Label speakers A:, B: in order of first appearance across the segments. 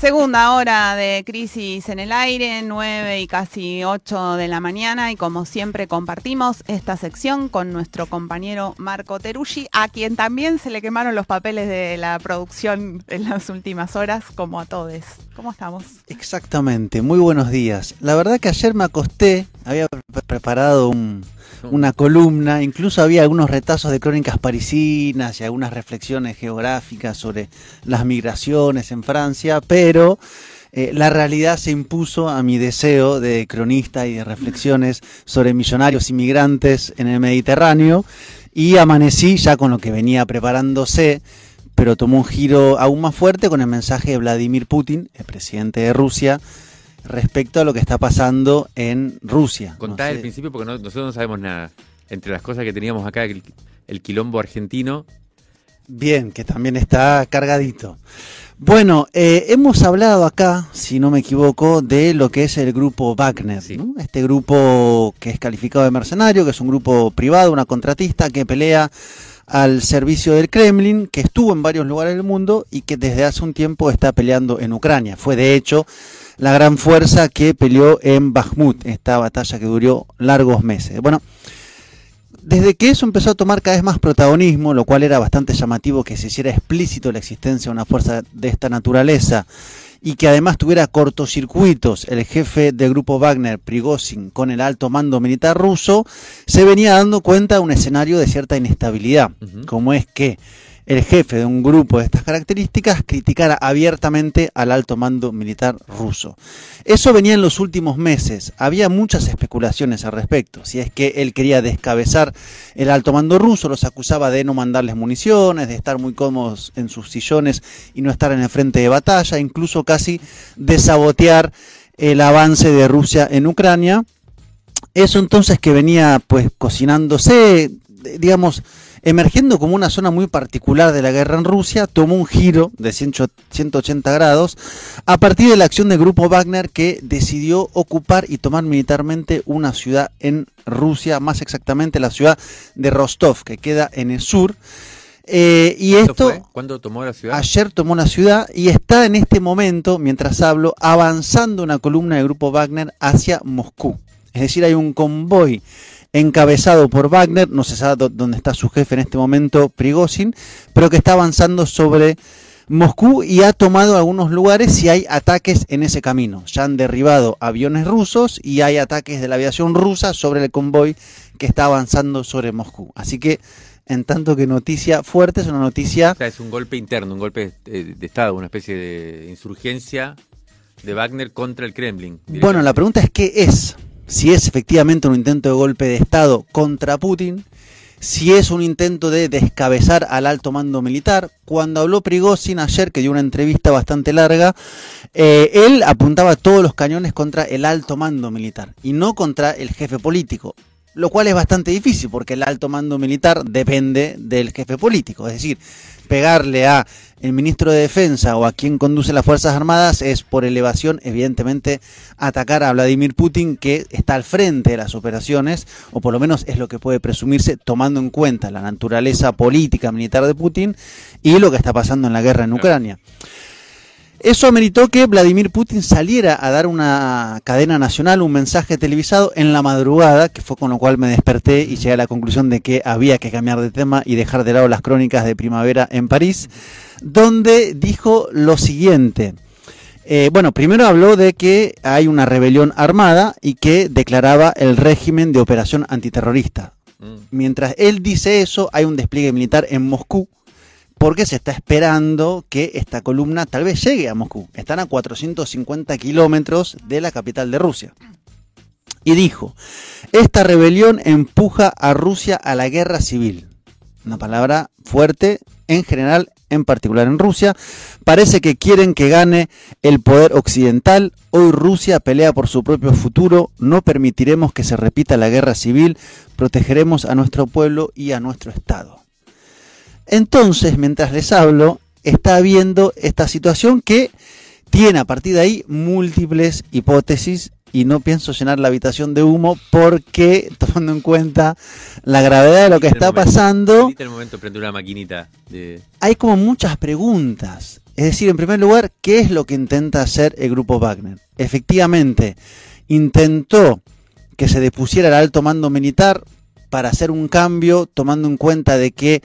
A: Segunda hora de Crisis en el Aire, 9 y casi 8 de la mañana y como siempre compartimos esta sección con nuestro compañero Marco Teruggi, a quien también se le quemaron los papeles de la producción en las últimas horas, como a todos. ¿Cómo estamos?
B: Exactamente, muy buenos días. La verdad que ayer me acosté, había preparado un, una columna, incluso había algunos retazos de crónicas parisinas y algunas reflexiones geográficas sobre las migraciones en Francia, pero eh, la realidad se impuso a mi deseo de cronista y de reflexiones sobre millonarios inmigrantes en el Mediterráneo y amanecí ya con lo que venía preparándose pero tomó un giro aún más fuerte con el mensaje de Vladimir Putin, el presidente de Rusia, respecto a lo que está pasando en Rusia.
C: Contá
B: No sé.
C: el principio porque no- nosotros no sabemos nada. Entre las cosas que teníamos acá, el, el quilombo argentino.
B: Bien, que también está cargadito. Bueno, eh, hemos hablado acá, si no me equivoco, de lo que es el grupo Wagner,
C: Sí.
B: ¿no? este grupo que es calificado de mercenario, que es un grupo privado, una contratista que pelea al servicio del Kremlin, que estuvo en varios lugares del mundo y que desde hace un tiempo está peleando en Ucrania. Fue de hecho la gran fuerza que peleó en Bakhmut, esta batalla que duró largos meses. Bueno, desde que eso empezó a tomar cada vez más protagonismo, lo cual era bastante llamativo que se hiciera explícito la existencia de una fuerza de esta naturaleza y que además tuviera cortocircuitos el jefe del grupo Wagner, Prigozhin, con el alto mando militar ruso, se venía dando cuenta de un escenario de cierta inestabilidad, como es que el jefe de un grupo de estas características criticara abiertamente al alto mando militar ruso. Eso venía en los últimos meses. Había muchas especulaciones al respecto. Si es que él quería descabezar el alto mando ruso, los acusaba de no mandarles municiones, de estar muy cómodos en sus sillones y no estar en el frente de batalla, incluso casi de sabotear el avance de Rusia en Ucrania. Eso entonces que venía pues cocinándose, digamos, emergiendo como una zona muy particular de la guerra en Rusia, tomó un giro de 100 180 grados a partir de la acción del grupo Wagner que decidió ocupar y tomar militarmente una ciudad en Rusia, más exactamente la ciudad de Rostov, que queda en el sur. Eh, y
C: ¿Cuándo
B: esto
C: fue? ¿Cuándo tomó la ciudad?
B: ayer tomó la ciudad y está en este momento, mientras hablo, avanzando una columna del grupo Wagner hacia Moscú. Es decir, hay un convoy encabezado por Wagner, no se sabe dó- dónde está su jefe en este momento, Prigozhin, pero que está avanzando sobre Moscú y ha tomado algunos lugares y hay ataques en ese camino. Ya han derribado aviones rusos y hay ataques de la aviación rusa sobre el convoy que está avanzando sobre Moscú. Así que, en tanto que noticia fuerte, es una noticia
C: O sea, es un golpe interno, un golpe eh, de Estado, una especie de insurgencia de Wagner contra el Kremlin.
B: Bueno, la pregunta es qué es. Si es efectivamente un intento de golpe de Estado contra Putin, si es un intento de descabezar al alto mando militar. Cuando habló Prigozhin ayer, que dio una entrevista bastante larga, eh, él apuntaba todos los cañones contra el alto mando militar y no contra el jefe político. Lo cual es bastante difícil porque el alto mando militar depende del jefe político. Es decir, pegarle a el ministro de Defensa o a quien conduce las Fuerzas Armadas es por elevación, evidentemente, atacar a Vladimir Putin, que está al frente de las operaciones, o por lo menos es lo que puede presumirse, tomando en cuenta la naturaleza política militar de Putin y lo que está pasando en la guerra en Ucrania. Eso ameritó que Vladimir Putin saliera a dar una cadena nacional, un mensaje televisado en la madrugada, que fue con lo cual me desperté y llegué a la conclusión de que había que cambiar de tema y dejar de lado las crónicas de primavera en París, donde dijo lo siguiente. Eh, bueno, primero habló de que hay una rebelión armada y que declaraba el régimen de operación antiterrorista.
C: Mm.
B: Mientras él dice eso, hay un despliegue militar en Moscú porque se está esperando que esta columna tal vez llegue a Moscú. Están a 450 kilómetros de la capital de Rusia. y dijo, esta rebelión empuja a Rusia a la guerra civil. Una palabra fuerte en general, en particular en Rusia. Parece que quieren que gane el poder occidental. Hoy Rusia pelea por su propio futuro. No permitiremos que se repita la guerra civil. Protegeremos a nuestro pueblo y a nuestro Estado. Entonces, mientras les hablo, está habiendo esta situación que tiene a partir de ahí múltiples hipótesis y no pienso llenar la habitación de humo porque, tomando en cuenta la gravedad de lo que está pasando,
C: el momento una maquinita de...
B: hay como muchas preguntas. Es decir, en primer lugar, ¿qué es lo que intenta hacer el grupo Wagner? Efectivamente, intentó que se depusiera el alto mando militar para hacer un cambio, tomando en cuenta de que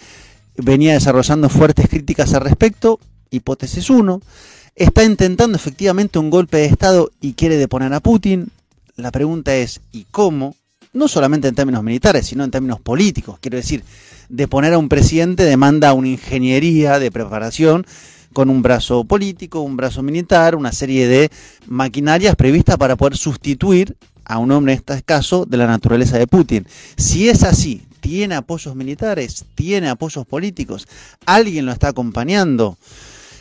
B: venía desarrollando fuertes críticas al respecto, hipótesis 1 está intentando efectivamente un golpe de Estado y quiere deponer a Putin. La pregunta es, ¿y cómo? No solamente en términos militares, sino en términos políticos. Quiero decir, deponer a un presidente demanda una ingeniería de preparación con un brazo político, un brazo militar, una serie de maquinarias previstas para poder sustituir a un hombre en este caso de la naturaleza de Putin. Si es así, tiene apoyos militares, tiene apoyos políticos, alguien lo está acompañando.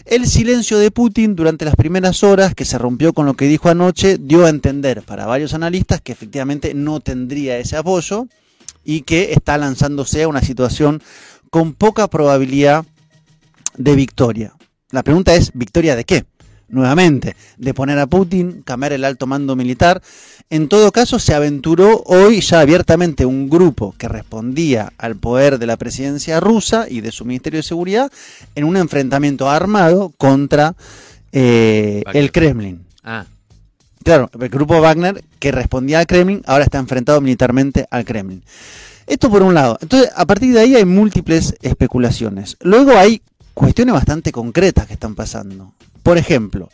B: El silencio de Putin durante las primeras horas, que se rompió con lo que dijo anoche, dio a entender para varios analistas que efectivamente no tendría ese apoyo y que está lanzándose a una situación con poca probabilidad de victoria. La pregunta es, ¿victoria de qué? Nuevamente, de poner a Putin, cambiar el alto mando militar. En todo caso, se aventuró hoy ya abiertamente un grupo que respondía al poder de la presidencia rusa y de su Ministerio de Seguridad en un enfrentamiento armado contra eh, el Kremlin.
C: Ah.
B: Claro, el grupo Wagner que respondía al Kremlin ahora está enfrentado militarmente al Kremlin. Esto por un lado. Entonces, a partir de ahí hay múltiples especulaciones. Luego hay cuestiones bastante concretas que están pasando. Por ejemplo,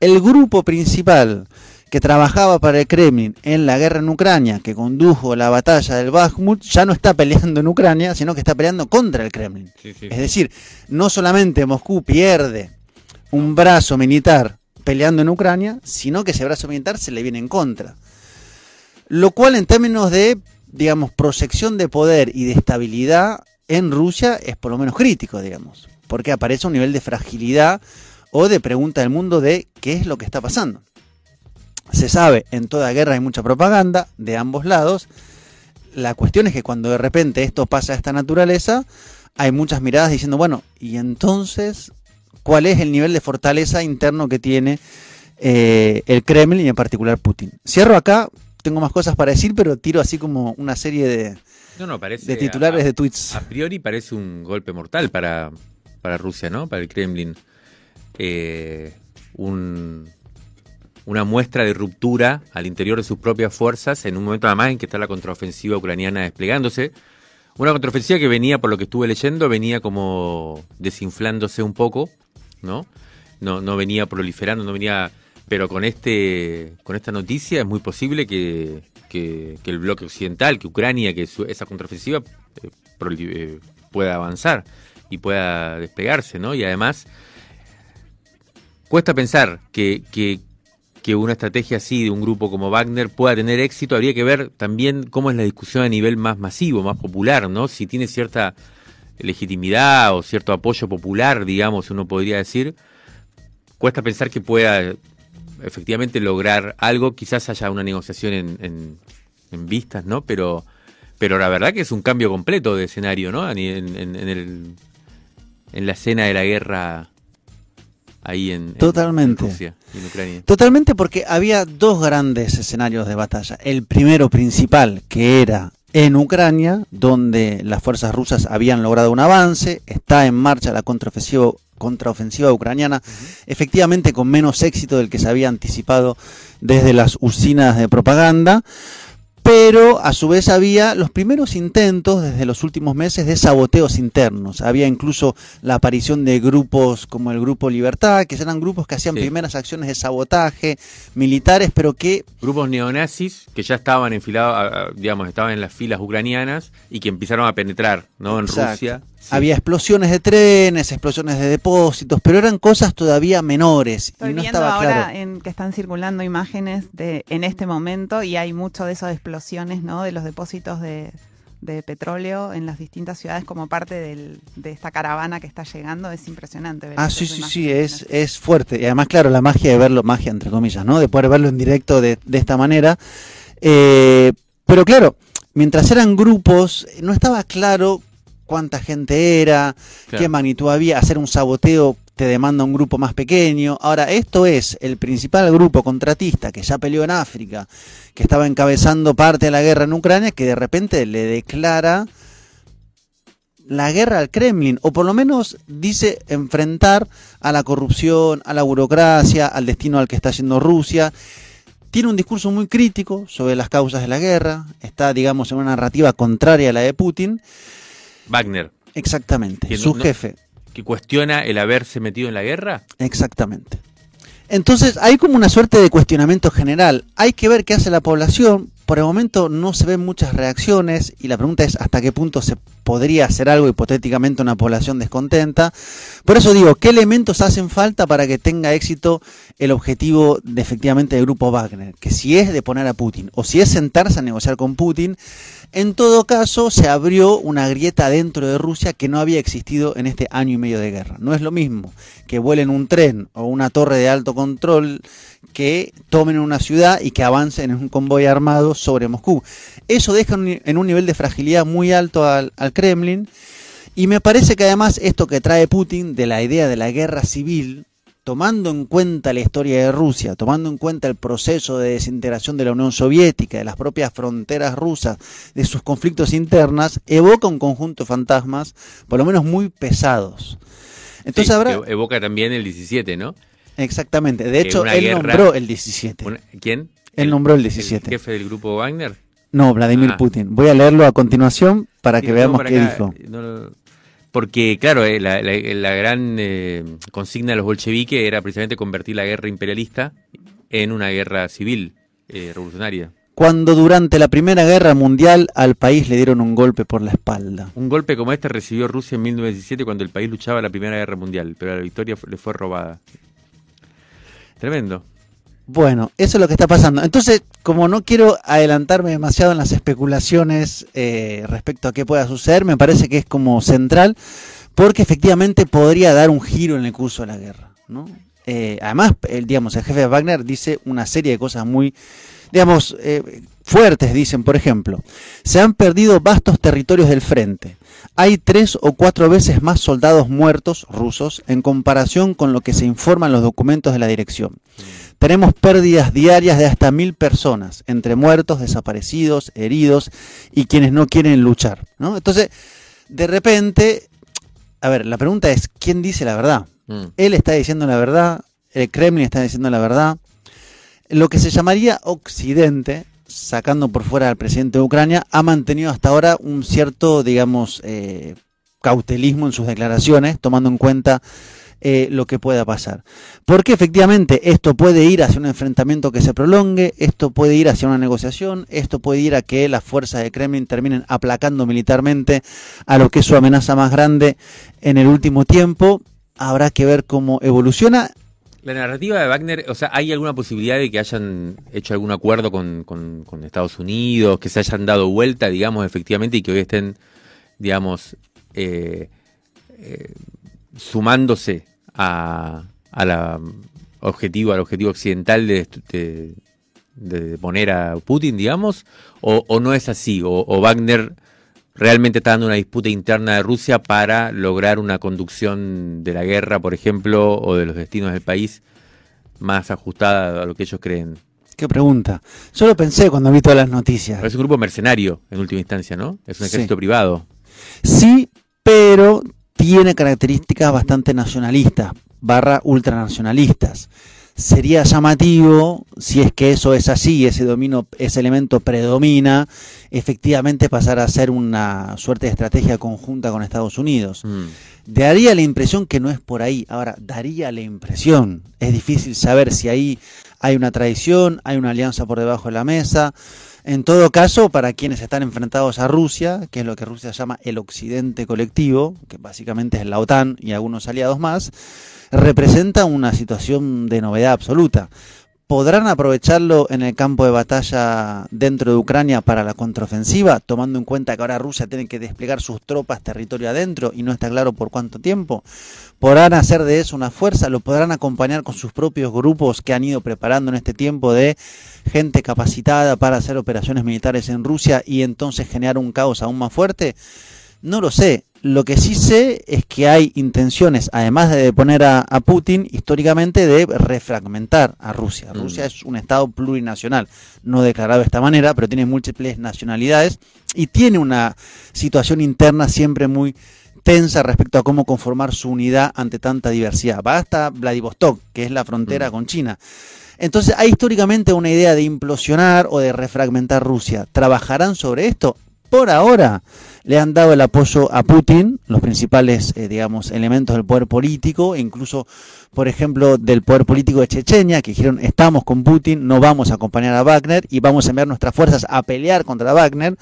B: el grupo principal que trabajaba para el Kremlin en la guerra en Ucrania, que condujo la batalla del Bakhmut, ya no está peleando en Ucrania, sino que está peleando contra el Kremlin. Es decir, no solamente Moscú pierde un brazo militar peleando en Ucrania, sino que ese brazo militar se le viene en contra. Lo cual en términos de, digamos, proyección de poder y de estabilidad en Rusia es por lo menos crítico, digamos, porque aparece un nivel de fragilidad o de pregunta del mundo de qué es lo que está pasando. Se sabe, en toda guerra hay mucha propaganda de ambos lados. La cuestión es que cuando de repente esto pasa a esta naturaleza, hay muchas miradas diciendo, bueno, y entonces, ¿cuál es el nivel de fortaleza interno que tiene eh, el Kremlin y en particular Putin? Cierro acá, tengo más cosas para decir, pero tiro así como una serie de, de titulares de tweets.
C: A priori parece un golpe mortal para, para Rusia, ¿no? Para el Kremlin. Eh, una muestra de ruptura al interior de sus propias fuerzas en un momento además en que está la contraofensiva ucraniana desplegándose. Una contraofensiva que venía, por lo que estuve leyendo, venía como desinflándose un poco, ¿no? No, no venía proliferando, no venía... Pero con, este, con esta noticia es muy posible que, el bloque occidental, que Ucrania, que esa contraofensiva eh, eh, pueda avanzar y pueda desplegarse, ¿no? Y además Cuesta pensar que, que, una estrategia así de un grupo como Wagner pueda tener éxito. Habría que ver también cómo es la discusión a nivel más masivo, más popular, ¿no? Si tiene cierta legitimidad o cierto apoyo popular, digamos, uno podría decir. Cuesta pensar que pueda efectivamente lograr algo. Quizás haya una negociación en, en, vistas, ¿no? Pero, pero la verdad que es un cambio completo de escenario, ¿no? En, en, en la escena de la guerra ahí en,
B: Totalmente.
C: Rusia en Ucrania.
B: Totalmente porque había dos grandes escenarios de batalla. El primero principal, que era en Ucrania, donde las fuerzas rusas habían logrado un avance, está en marcha la contraofensiva, contraofensiva ucraniana, efectivamente con menos éxito del que se había anticipado desde las usinas de propaganda, pero a su vez había los primeros intentos desde los últimos meses de saboteos internos. Había incluso la aparición de grupos como el Grupo Libertad, que eran grupos que hacían primeras acciones de sabotaje militares, pero que...
C: Grupos neonazis que ya estaban enfilados, digamos, estaban en las filas ucranianas y que empezaron a penetrar ¿no? en Rusia.
B: Había explosiones de trenes, explosiones de depósitos, pero eran cosas todavía menores.
A: Estoy
B: y no
A: viendo
B: estaba
A: ahora
B: claro.
A: en que están circulando imágenes de en este momento y hay mucho de esas explosiones, ¿no? De los depósitos de, de petróleo en las distintas ciudades como parte del- de esta caravana que está llegando. Es impresionante. ver
B: Ah, sí, sí, sí, es, es fuerte. Y además, claro, la magia de verlo, magia entre comillas, ¿no? De poder verlo en directo de, de esta manera. Eh, pero claro, mientras eran grupos, no estaba claro cuánta gente era,
C: Claro.
B: qué magnitud había. Hacer un saboteo te demanda un grupo más pequeño. Ahora, esto es el principal grupo contratista que ya peleó en África, que estaba encabezando parte de la guerra en Ucrania, que de repente le declara la guerra al Kremlin, o por lo menos dice enfrentar a la corrupción, a la burocracia, al destino al que está yendo Rusia. Tiene un discurso muy crítico sobre las causas de la guerra, está, digamos, en una narrativa contraria a la de Putin.
C: Wagner,
B: Exactamente, su
C: no-
B: jefe.
C: que cuestiona el haberse metido en la guerra.
B: Exactamente. Entonces hay como una suerte de cuestionamiento general. Hay que ver qué hace la población. Por el momento no se ven muchas reacciones y la pregunta es hasta qué punto se podría hacer algo hipotéticamente una población descontenta. Por eso digo, ¿qué elementos hacen falta para que tenga éxito el objetivo de efectivamente del grupo Wagner? Que si es de poner a Putin o si es sentarse a negociar con Putin, en todo caso se abrió una grieta dentro de Rusia que no había existido en este año y medio de guerra. No es lo mismo que vuelen un tren o una torre de alto control que tomen una ciudad y que avancen en un convoy armado sobre Moscú. Eso deja en un nivel de fragilidad muy alto al, al Kremlin y me parece que además esto que trae Putin de la idea de la guerra civil, tomando en cuenta la historia de Rusia, tomando en cuenta el proceso de desintegración de la Unión Soviética, de las propias fronteras rusas, de sus conflictos internas, evoca un conjunto de fantasmas, por lo menos muy pesados. Entonces
C: Sí,
B: habrá...
C: evoca también el 17, ¿no?
B: Exactamente. De hecho, él
C: guerra-
B: nombró el 17.
C: Una- ¿Quién?
B: Él nombró el 17.
C: jefe del grupo Wagner.
B: No, Vladimir
C: Ah.
B: Putin. Voy a leerlo a continuación para que veamos qué
C: acá,
B: dijo.
C: no lo- porque, claro, eh, la, la- la gran eh, consigna de los bolcheviques era precisamente convertir la guerra imperialista en una guerra civil eh, revolucionaria.
B: Cuando durante la Primera Guerra Mundial al país le dieron un golpe por la espalda.
C: Un golpe como este recibió Rusia en 1917 cuando el país luchaba la Primera Guerra Mundial, pero la victoria le fue robada. Tremendo.
B: Bueno, eso es lo que está pasando. Entonces, como no quiero adelantarme demasiado en las especulaciones eh, respecto a qué pueda suceder, me parece que es como central, porque efectivamente podría dar un giro en el curso de la guerra. ¿no? Eh, además, el, digamos, el jefe de Wagner dice una serie de cosas muy, digamos, eh, fuertes. Dicen, por ejemplo, se han perdido vastos territorios del frente. Hay tres o cuatro veces más soldados muertos rusos en comparación con lo que se informa en los documentos de la dirección. Tenemos pérdidas diarias de hasta mil personas, entre muertos, desaparecidos, heridos y quienes no quieren luchar. ¿no? Entonces, de repente, a ver, la pregunta es, ¿quién dice la verdad?
C: Mm.
B: Él está diciendo la verdad, el Kremlin está diciendo la verdad. Lo que se llamaría Occidente, sacando por fuera al presidente de Ucrania, ha mantenido hasta ahora un cierto, digamos, eh, cautelismo en sus declaraciones, tomando en cuenta eh, lo que pueda pasar. Porque efectivamente esto puede ir hacia un enfrentamiento que se prolongue, esto puede ir hacia una negociación, esto puede ir a que las fuerzas de Kremlin terminen aplacando militarmente a lo que es su amenaza más grande en el último tiempo. Habrá que ver cómo evoluciona.
C: La narrativa de Wagner, o sea, ¿hay alguna posibilidad de que hayan hecho algún acuerdo con, Estados Unidos, que se hayan dado vuelta, digamos, efectivamente, y que hoy estén, digamos, eh, eh, sumándose a, la objetivo, al objetivo occidental de, de- poner a Putin, digamos, o, o no es así, o Wagner realmente está dando una disputa interna de Rusia para lograr una conducción de la guerra, por ejemplo, o de los destinos del país más ajustada a lo que ellos creen.
B: ¿Qué pregunta? Yo lo pensé cuando vi todas las noticias.
C: Pero es un grupo mercenario, en última instancia, ¿no? Es un
B: Sí.
C: ejército privado.
B: Sí, pero tiene características bastante nacionalistas, barra ultranacionalistas. Sería llamativo, si es que eso es así, ese dominio, ese elemento predomina, efectivamente pasar a ser una suerte de estrategia conjunta con Estados Unidos.
C: Mm.
B: Daría la impresión que no es por ahí. Ahora, daría la impresión. Es difícil saber si ahí hay una traición, hay una alianza por debajo de la mesa. En todo caso, para quienes están enfrentados a Rusia, que es lo que Rusia llama el occidente colectivo, que básicamente es la OTAN y algunos aliados más, representa una situación de novedad absoluta. ¿Podrán aprovecharlo en el campo de batalla dentro de Ucrania para la contraofensiva, tomando en cuenta que ahora Rusia tiene que desplegar sus tropas territorio adentro y no está claro por cuánto tiempo? ¿Podrán hacer de eso una fuerza? ¿Lo podrán acompañar con sus propios grupos que han ido preparando en este tiempo de gente capacitada para hacer operaciones militares en Rusia y entonces generar un caos aún más fuerte? No lo sé. Lo que sí sé es que hay intenciones, además de poner a, a Putin, históricamente de refragmentar a Rusia.
C: Mm.
B: Rusia es un Estado plurinacional, no declarado de esta manera, pero tiene múltiples nacionalidades y tiene una situación interna siempre muy tensa respecto a cómo conformar su unidad ante tanta diversidad. Va hasta Vladivostok, que es la frontera
C: Mm.
B: con China. Entonces hay históricamente una idea de implosionar o de refragmentar Rusia. ¿Trabajarán sobre esto? Por ahora le han dado el apoyo a Putin, los principales, eh, digamos, elementos del poder político, e incluso, por ejemplo, del poder político de Chechenia, que dijeron, estamos con Putin, no vamos a acompañar a Wagner y vamos a enviar nuestras fuerzas a pelear contra Wagner.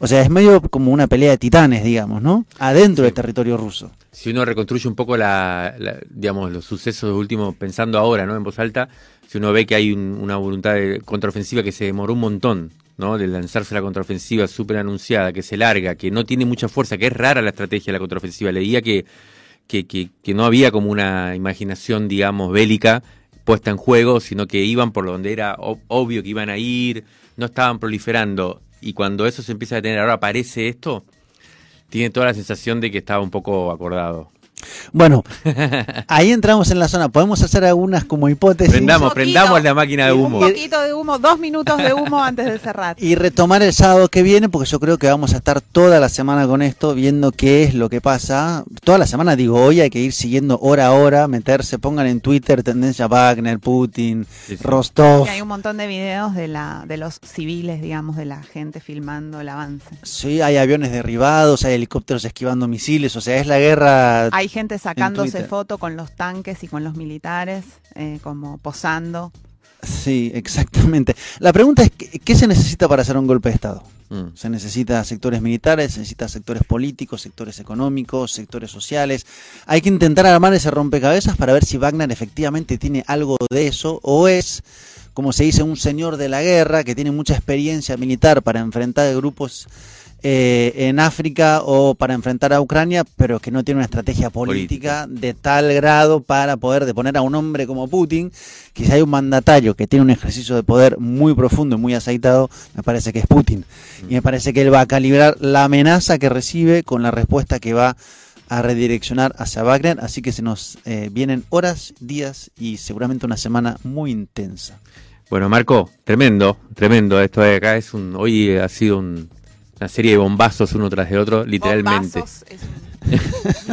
B: O sea, es medio como una pelea de titanes, digamos, ¿no? Adentro del territorio ruso.
C: si uno reconstruye un poco la, la- digamos los sucesos últimos pensando ahora no en voz alta si uno ve que hay un- una voluntad de contraofensiva que se demoró un montón no de lanzarse la contraofensiva súper anunciada que se larga que no tiene mucha fuerza que es rara la estrategia de la contraofensiva. Leía que que, que, que no había como una imaginación digamos bélica puesta en juego sino que iban por donde era ob- obvio que iban a ir no estaban proliferando. Y cuando eso se empieza a detener ahora aparece esto tiene toda la sensación de que estaba un poco acordado
B: Bueno, ahí entramos en la zona. Podemos hacer algunas como hipótesis.
C: Prendamos,
A: poquito.
C: prendamos la máquina de
A: Un
C: humo.
A: poquito de humo, dos minutos de humo antes de cerrar.
B: Y retomar el sábado que viene, porque yo creo que vamos a estar toda la semana con esto, viendo qué es lo que pasa. Toda la semana, digo, hoy hay que ir siguiendo hora a hora, meterse, pongan en Twitter tendencia Wagner, Putin,
C: Sí, sí.
B: Rostov.
A: Y hay un montón de videos de la de los civiles, digamos, de la gente filmando el avance.
B: Sí, hay aviones derribados, hay helicópteros esquivando misiles, o sea, es la guerra.
A: Hay gente sacándose foto con los tanques y con los militares, eh, como posando.
B: Sí, exactamente. La pregunta es, ¿qué, qué se necesita para hacer un golpe de Estado?
C: Mm.
B: Se necesita sectores militares, se necesita sectores políticos, sectores económicos, sectores sociales. Hay que intentar armar ese rompecabezas para ver si Wagner efectivamente tiene algo de eso o es, como se dice, un señor de la guerra que tiene mucha experiencia militar para enfrentar grupos eh, en África o para enfrentar a Ucrania, pero que no tiene una estrategia política, de tal grado para poder deponer a un hombre como Putin, que si hay un mandatario que tiene un ejercicio de poder muy profundo y muy aceitado, me parece que es Putin. Y me parece que él va a calibrar la amenaza que recibe con la respuesta que va a redireccionar hacia Wagner, así que se nos eh, vienen horas, días y seguramente una semana muy intensa.
C: Bueno, Marco, tremendo, tremendo. Esto de acá es un. Hoy ha sido un- una serie de bombazos uno tras de otro, literalmente.
A: Bombazos es un-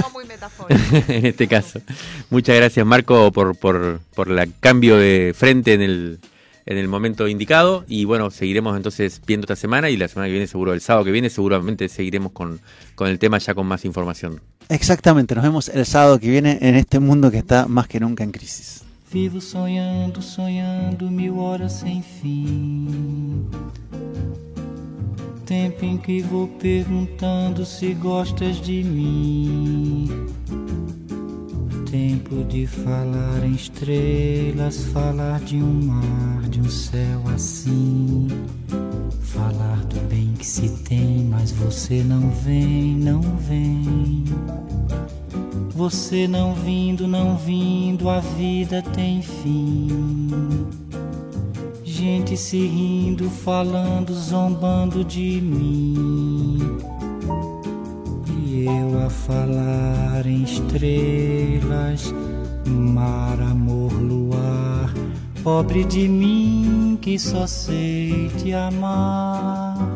A: no muy metafórico.
C: en este caso. Muchas gracias, Marco, por, por, por el cambio de frente en el, en el momento indicado. Y bueno, seguiremos entonces viendo esta semana y la semana que viene, seguro, el sábado que viene, seguramente seguiremos con, con el tema ya con más información.
B: Exactamente, nos vemos el sábado que viene en este mundo que está más que nunca en crisis.
D: Vivo sonhando, sonhando mil horas sem fim. Tempo em que vou perguntando se gostas de mim. Tempo de falar em estrelas, falar de um mar, de um céu assim. Falar do bem que se tem, mas você não vem, não vem. Você não vindo, não vindo, a vida tem fim. Gente se rindo, falando, zombando de mim. E eu a falar em estrelas, mar, amor, luar. Pobre de mim que só sei te amar.